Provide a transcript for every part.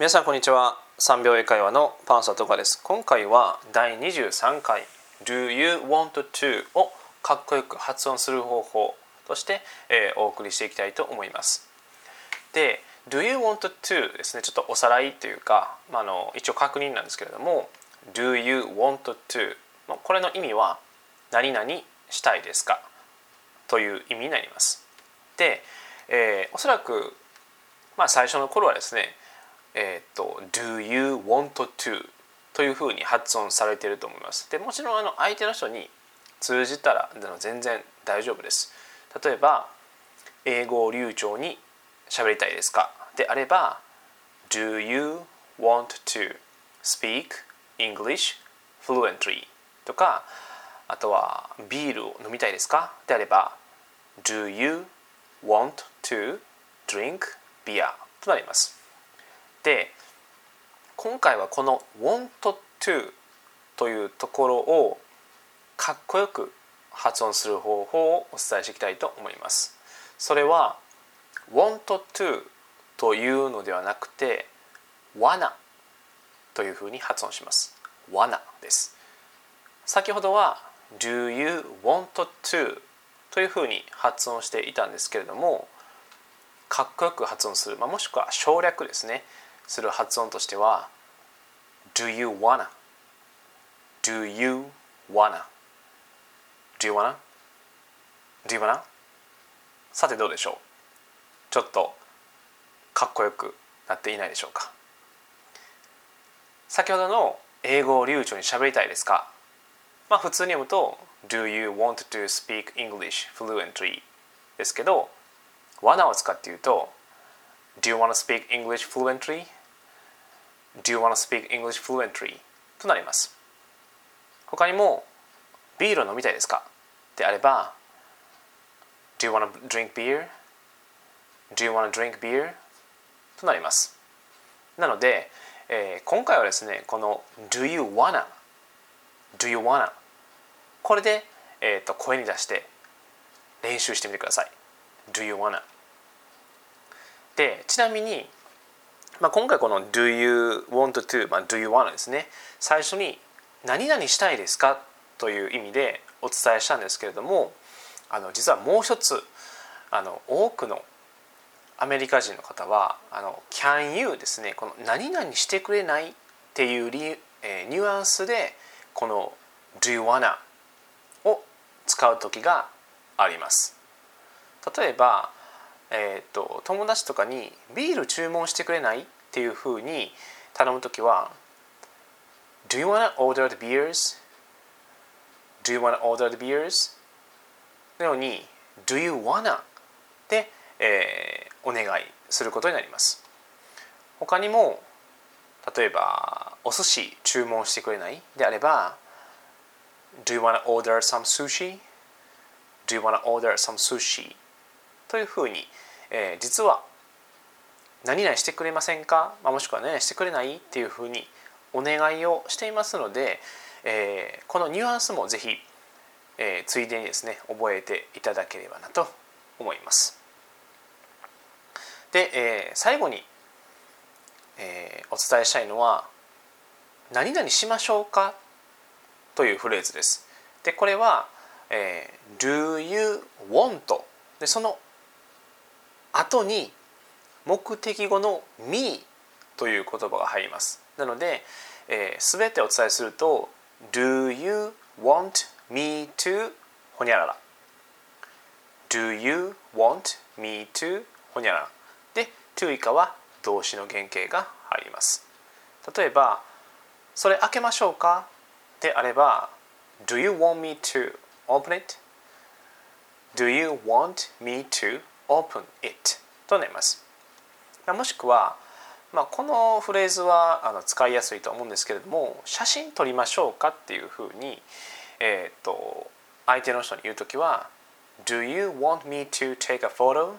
皆さんこんにちは。3秒英会話のパンサーとかです。今回は第23回 Do you want to? をかっこよく発音する方法として、えー、お送りしていきたいと思います。で Do you want to? ですね。ちょっとおさらいというか、まあ、あの一応確認なんですけれども Do you want to? これの意味は何々したいですか？という意味になります。で、えー、おそらく、まあ、最初の頃はですねえっ、ー、と Do you want to? というふうに発音されていると思います。でもちろんあの相手の人に通じたら全然大丈夫です。例えば英語を流暢に喋りたいですか？であれば Do you want to speak English fluently? とかあとはビールを飲みたいですか？であれば Do you want to drink beer? となります。で今回はこの want to というところをかっこよく発音する方法をお伝えしていきたいと思います。それは want to というのではなくて wanna というふうに発音します。wanna です。先ほどは do you want to? というふうに発音していたんですけれどもかっこよく発音する、まあ、もしくは省略ですねする発音としては Do you wanna? Do you wanna? Do you wanna? Do you wanna? さてどうでしょうちょっとかっこよくなっていないでしょうか先ほどの英語を流暢に喋りたいですかまあ普通に読むと Do you want to speak English fluently? ですけど wanna を使って言うと Do you want to speak English fluently? Do you want to speak English fluently? となります他にもビールを飲みたいですかであれば Do you want to drink beer? Do you want to drink beer? となりますなので、えー、今回はですねこの Do you wanna? Do you wanna? これで、えーと、声に出して練習してみてください Do you wanna? でちなみにまあ、今回この Do you want to、まあ、Do you wanna ですね。最初に何々したいですか？という意味でお伝えしたんですけれどもあの実はもう一つあの多くのアメリカ人の方はあの Can you ですね。この何々してくれない？っていうリ、え、ニュアンスでこの Do you wanna を使う時があります。例えばえーと、友達とかにビール注文してくれないっていうふうに頼む時は Do you wanna order the beers? Do you wanna order the beers? のように Do you wanna? で、えー、お願いすることになります他にも例えばお寿司注文してくれないであれば Do you wanna order some sushi? Do you wanna order some sushi? というふうに、えー、実は何々してくれませんか、まあ、もしくは何々してくれない？っていうふうにお願いをしていますので、えー、このニュアンスもぜひ、えー、ついでにですね覚えていただければなと思います。で、えー、最後に、えー、お伝えしたいのは「何々しましょうか?」というフレーズです。でこれは、えー、Do you want? でその後に目的語の me という言葉が入ります。なので、えー、全てお伝えすると Do you want me to? ほにゃらら。Do you want me to? ほにゃらら。で to 以下は動詞の原型が入ります。例えばそれ開けましょうか？であれば Do you want me to? Open it? Do you want me to? Open it となりますもしくは、まあ、このフレーズはあの使いやすいと思うんですけれども写真撮りましょうかっていうふうに、えー、と相手の人に言う時は Do you want me to take a photo?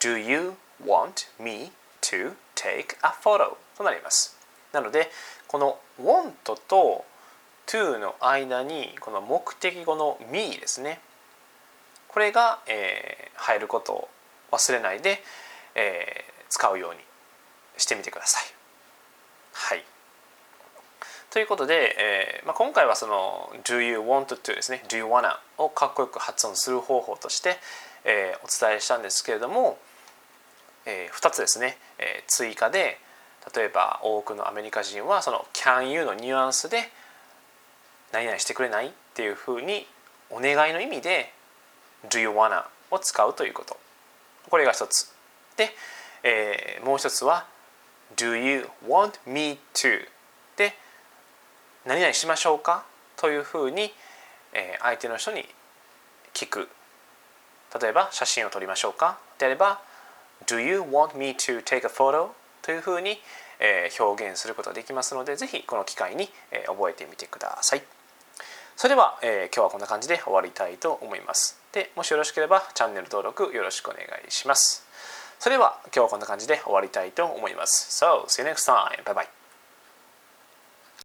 Do you want me to take a photo? となりますなのでこの want と to の間にこの目的語の me ですねこれが、えー、入ることを忘れないで、えー、使うようにしてみてください。はいということで、えーまあ、今回はその「Do you want to」ですね「Do you wanna」をかっこよく発音する方法として、えー、お伝えしたんですけれども、えー、2つですね、えー、追加で例えば多くのアメリカ人はその「can you」のニュアンスで「何々してくれない?」っていうふうにお願いの意味で「Do you wanna」を使うということ。これが一つ。で、えー、もう一つは「Do you want me to」で「何々しましょうか？というふうに、えー、相手の人に聞く。例えば写真を撮りましょうか？であれば Do you want me to take a photo? というふうに、えー、表現することができますのでぜひこの機会に、えー、覚えてみてください。それでは、えー、今日はこんな感じで終わりたいと思いますでもしよろしければチャンネル登録よろしくお願いしますそれでは今日はこんな感じで終わりたいと思います So, see you next time. Bye bye.